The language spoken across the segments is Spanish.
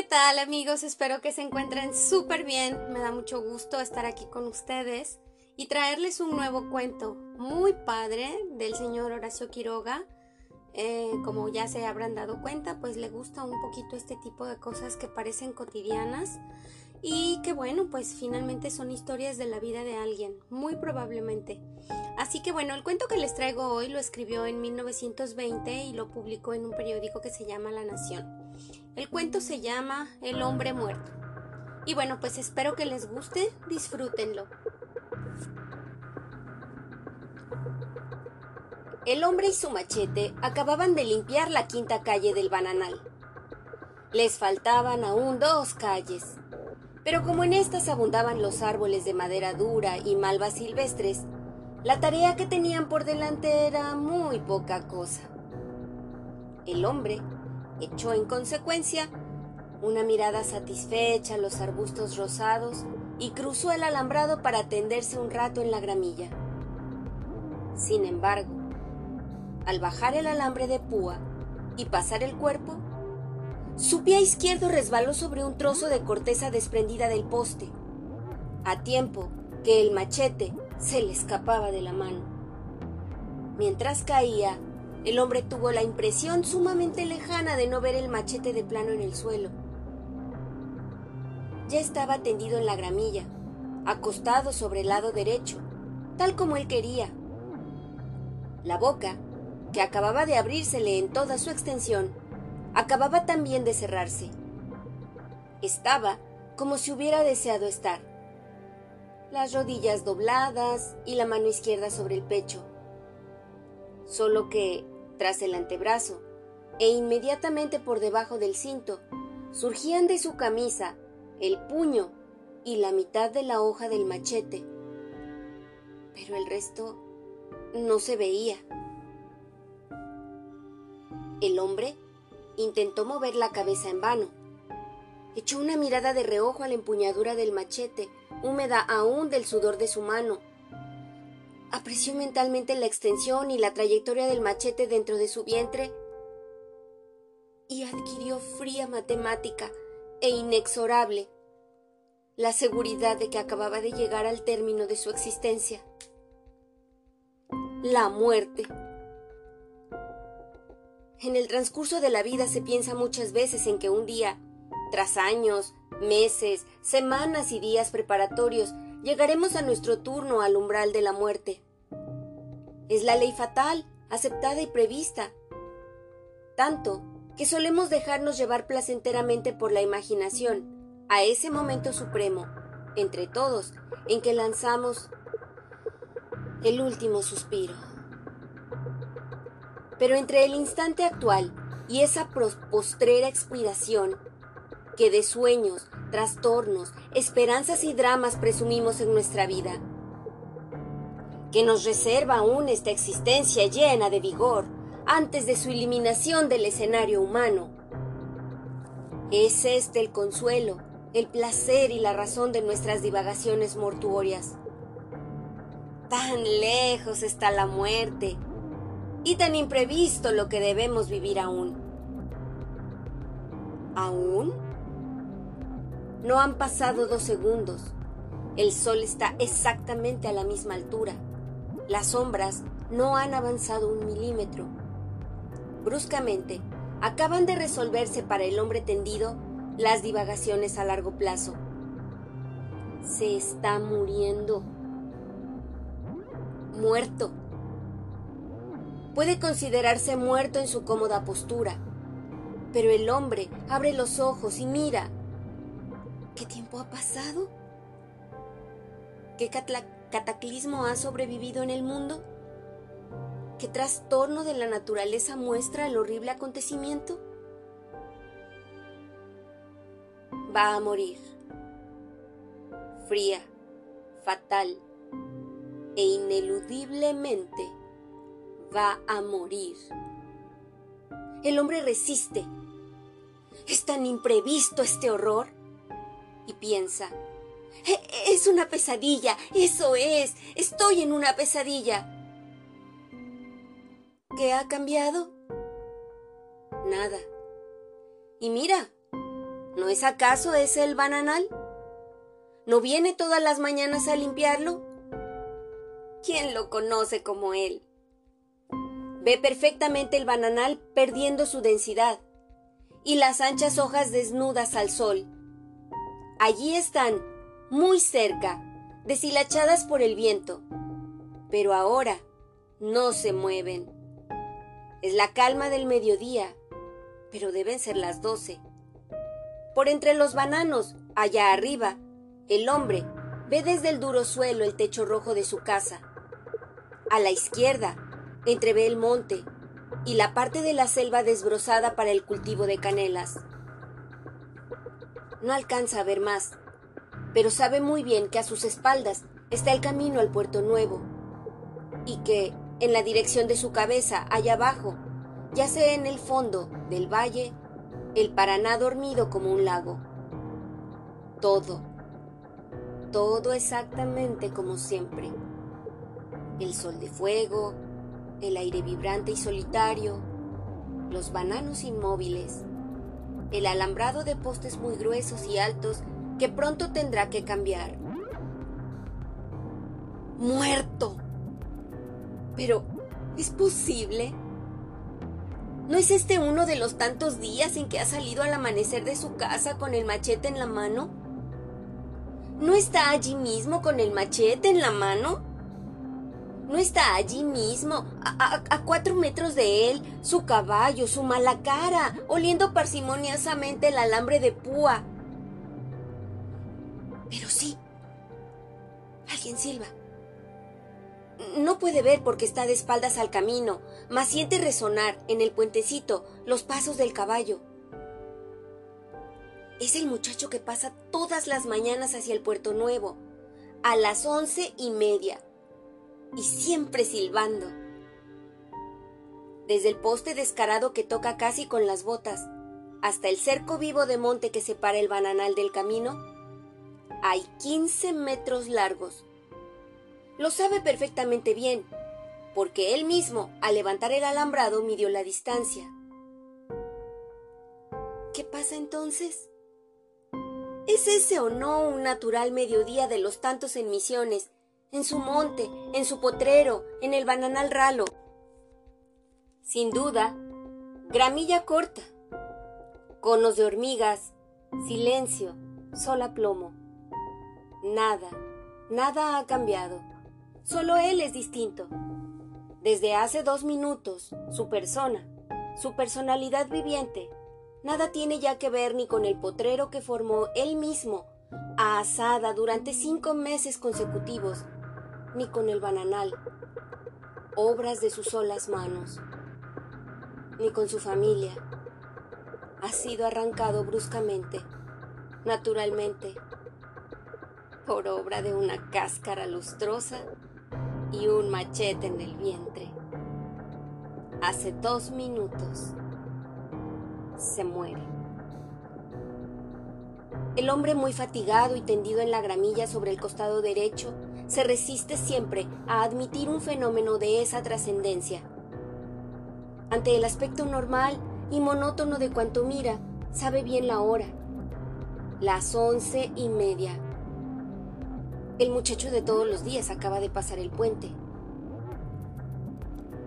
¿qué tal amigos? Espero que se encuentren súper bien. Me da mucho gusto estar aquí con ustedes y traerles un nuevo cuento muy padre del señor Horacio Quiroga. Eh, como ya se habrán dado cuenta, pues le gusta un poquito este tipo de cosas que parecen cotidianas y que bueno, pues finalmente son historias de la vida de alguien, muy probablemente. Así que bueno, el cuento que les traigo hoy lo escribió en 1920 y lo publicó en un periódico que se llama La Nación. El cuento se llama El hombre muerto. Y bueno, pues espero que les guste, disfrútenlo. El hombre y su machete acababan de limpiar la quinta calle del Bananal. Les faltaban aún dos calles. Pero como en estas abundaban los árboles de madera dura y malvas silvestres, la tarea que tenían por delante era muy poca cosa. El hombre echó en consecuencia una mirada satisfecha a los arbustos rosados y cruzó el alambrado para tenderse un rato en la gramilla. Sin embargo, al bajar el alambre de púa y pasar el cuerpo, su pie izquierdo resbaló sobre un trozo de corteza desprendida del poste, a tiempo que el machete se le escapaba de la mano. Mientras caía, el hombre tuvo la impresión sumamente lejana de no ver el machete de plano en el suelo. Ya estaba tendido en la gramilla, acostado sobre el lado derecho, tal como él quería. La boca, que acababa de abrírsele en toda su extensión, acababa también de cerrarse. Estaba como si hubiera deseado estar. Las rodillas dobladas y la mano izquierda sobre el pecho. Solo que, tras el antebrazo, e inmediatamente por debajo del cinto, surgían de su camisa el puño y la mitad de la hoja del machete. Pero el resto no se veía. El hombre Intentó mover la cabeza en vano. Echó una mirada de reojo a la empuñadura del machete, húmeda aún del sudor de su mano. Apreció mentalmente la extensión y la trayectoria del machete dentro de su vientre y adquirió fría matemática e inexorable la seguridad de que acababa de llegar al término de su existencia. La muerte. En el transcurso de la vida se piensa muchas veces en que un día, tras años, meses, semanas y días preparatorios, llegaremos a nuestro turno al umbral de la muerte. Es la ley fatal, aceptada y prevista. Tanto que solemos dejarnos llevar placenteramente por la imaginación a ese momento supremo, entre todos, en que lanzamos el último suspiro. Pero entre el instante actual y esa postrera expiración, que de sueños, trastornos, esperanzas y dramas presumimos en nuestra vida, que nos reserva aún esta existencia llena de vigor antes de su eliminación del escenario humano. Es este el consuelo, el placer y la razón de nuestras divagaciones mortuorias. Tan lejos está la muerte, y tan imprevisto lo que debemos vivir aún. ¿Aún? No han pasado dos segundos. El sol está exactamente a la misma altura. Las sombras no han avanzado un milímetro. Bruscamente, acaban de resolverse para el hombre tendido las divagaciones a largo plazo. Se está muriendo. Muerto puede considerarse muerto en su cómoda postura. Pero el hombre abre los ojos y mira. ¿Qué tiempo ha pasado? ¿Qué cataclismo ha sobrevivido en el mundo? ¿Qué trastorno de la naturaleza muestra el horrible acontecimiento? Va a morir. Fría, fatal e ineludiblemente va a morir. El hombre resiste. Es tan imprevisto este horror. Y piensa, e-, es una pesadilla, eso es, estoy en una pesadilla. ¿Qué ha cambiado? Nada. Y mira, ¿No es acaso ese el bananal? ¿No viene todas las mañanas a limpiarlo? ¿Quién lo conoce como él? Ve perfectamente el bananal perdiendo su densidad y las anchas hojas desnudas al sol. Allí están, muy cerca, deshilachadas por el viento, pero ahora no se mueven. Es la calma del mediodía, pero deben ser las doce. Por entre los bananos, allá arriba, el hombre ve desde el duro suelo el techo rojo de su casa. A la izquierda, entrevé el monte y la parte de la selva desbrozada para el cultivo de canelas. No alcanza a ver más, pero sabe muy bien que a sus espaldas está el camino al puerto nuevo y que, en la dirección de su cabeza, allá abajo, yace en el fondo del valle el Paraná dormido como un lago. Todo, todo exactamente como siempre. El sol de fuego, el aire vibrante y solitario, los bananos inmóviles, el alambrado de postes muy gruesos y altos que pronto tendrá que cambiar. Muerto. Pero, ¿es posible? ¿No es este uno de los tantos días en que ha salido al amanecer de su casa con el machete en la mano? ¿No está allí mismo con el machete en la mano? ¿No está allí mismo, a, cuatro metros de él, su caballo, su mala cara, oliendo parsimoniosamente el alambre de púa? Pero sí. Alguien silba. No puede ver porque está de espaldas al camino, mas siente resonar en el puentecito los pasos del caballo. Es el muchacho que pasa todas las mañanas hacia el puerto nuevo, a las once y media y siempre silbando. Desde el poste descarado que toca casi con las botas hasta el cerco vivo de monte que separa el bananal del camino, hay 15 metros largos. Lo sabe perfectamente bien, porque él mismo, al levantar el alambrado, midió la distancia. ¿Qué pasa entonces? ¿Es ese o no un natural mediodía de los tantos en misiones en su monte, en su potrero, en el bananal ralo. Sin duda, gramilla corta, conos de hormigas, silencio, sola plomo. Nada, nada ha cambiado. Solo él es distinto. Desde hace dos minutos, su persona, su personalidad viviente, nada tiene ya que ver ni con el potrero que formó él mismo, a asada durante cinco meses consecutivos, ni con el bananal, obras de sus solas manos, ni con su familia. Ha sido arrancado bruscamente, naturalmente, por obra de una cáscara lustrosa y un machete en el vientre. Hace dos minutos se muere. El hombre muy fatigado y tendido en la gramilla sobre el costado derecho se resiste siempre a admitir un fenómeno de esa trascendencia. Ante el aspecto normal y monótono de cuanto mira, sabe bien la hora. Las once y media. El muchacho de todos los días acaba de pasar el puente.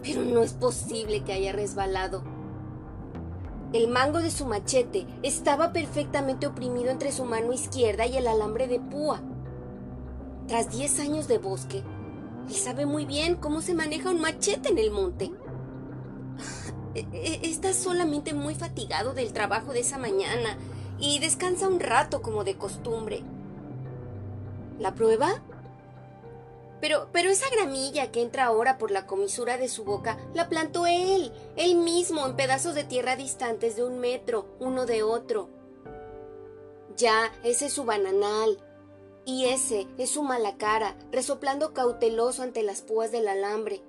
Pero no es posible que haya resbalado. El mango de su machete estaba perfectamente oprimido entre su mano izquierda y el alambre de púa. Tras diez años de bosque, él sabe muy bien cómo se maneja un machete en el monte. E-, e-, está solamente muy fatigado del trabajo de esa mañana y descansa un rato como de costumbre. ¿La prueba? Pero, pero esa gramilla que entra ahora por la comisura de su boca la plantó él, él mismo, en pedazos de tierra distantes de un metro, uno de otro. Ya, ese es su bananal, y ese es su mala cara, resoplando cauteloso ante las púas del alambre.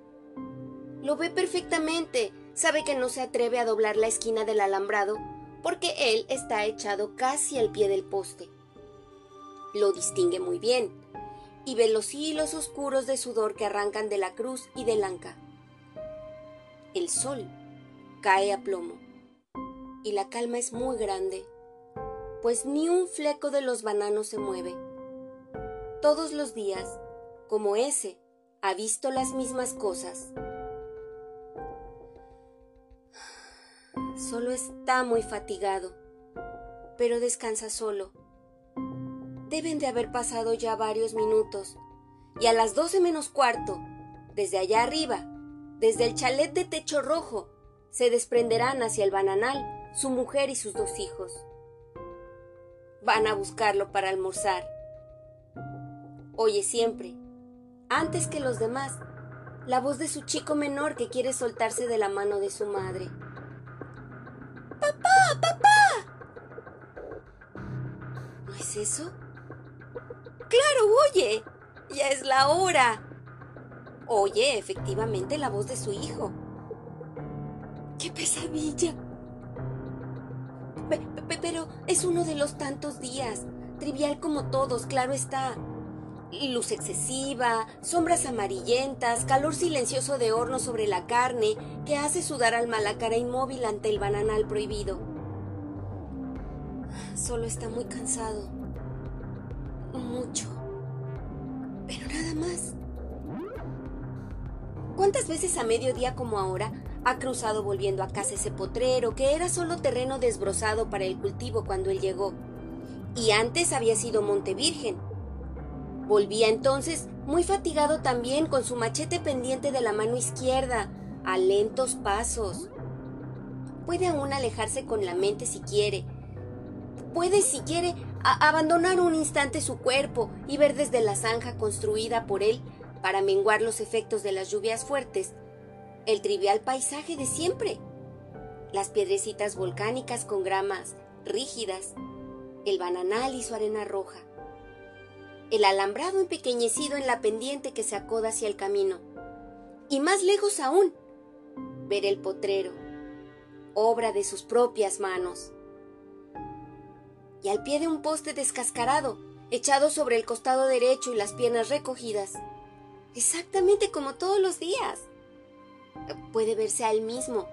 Lo ve perfectamente, sabe que no se atreve a doblar la esquina del alambrado, porque él está echado casi al pie del poste. Lo distingue muy bien, y ve los hilos oscuros de sudor que arrancan de la cruz y del anca. El sol cae a plomo, y la calma es muy grande pues ni un fleco de los bananos se mueve. Todos los días, como ese, ha visto las mismas cosas. Solo está muy fatigado, pero descansa solo. Deben de haber pasado ya varios minutos, y a las doce menos cuarto, desde allá arriba, desde el chalet de techo rojo, se desprenderán hacia el bananal su mujer y sus dos hijos. Van a buscarlo para almorzar. Oye siempre, antes que los demás, la voz de su chico menor que quiere soltarse de la mano de su madre. ¡Papá! ¡Papá! ¿No es eso? ¡Claro, oye! Ya es la hora. Oye, efectivamente, la voz de su hijo. ¡Qué pesadilla! pero es uno de los tantos días, trivial como todos, claro está. Luz excesiva, sombras amarillentas, calor silencioso de horno sobre la carne que hace sudar al malacara inmóvil ante el bananal prohibido. Solo está muy cansado. Mucho. Pero nada más. ¿Cuántas veces a mediodía como ahora ha cruzado volviendo a casa ese potrero que era solo terreno desbrozado para el cultivo cuando él llegó? Y antes había sido Monte Virgen. Volvía entonces, muy fatigado también, con su machete pendiente de la mano izquierda, a lentos pasos. Puede aún alejarse con la mente si quiere. Puede, si quiere, abandonar un instante su cuerpo y ver desde la zanja construida por él para menguar los efectos de las lluvias fuertes, el trivial paisaje de siempre. Las piedrecitas volcánicas con gramas rígidas, el bananal y su arena roja, el alambrado empequeñecido en la pendiente que se acoda hacia el camino, y más lejos aún, ver el potrero, obra de sus propias manos. Y al pie de un poste descascarado, echado sobre el costado derecho y las piernas recogidas, exactamente como todos los días. Puede verse a él mismo,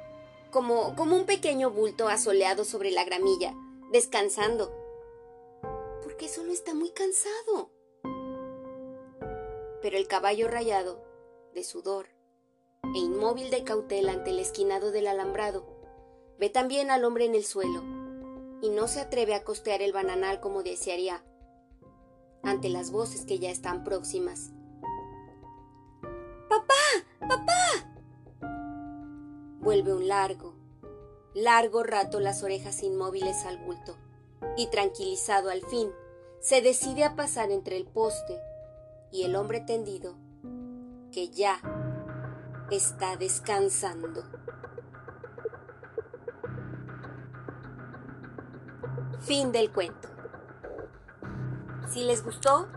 como, como un pequeño bulto asoleado sobre la gramilla, descansando, porque solo está muy cansado. Pero el caballo rayado, de sudor, e inmóvil de cautela ante el esquinado del alambrado, ve también al hombre en el suelo, y no se atreve a costear el bananal como desearía, ante las voces que ya están próximas. Vuelve un largo, largo rato las orejas inmóviles al bulto y tranquilizado al fin, se decide a pasar entre el poste y el hombre tendido, que ya está descansando. Fin del cuento. Si les gustó,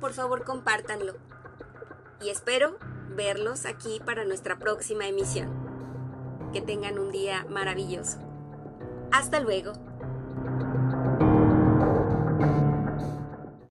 por favor compártanlo. Y espero verlos aquí para nuestra próxima emisión. Que tengan un día maravilloso. Hasta luego.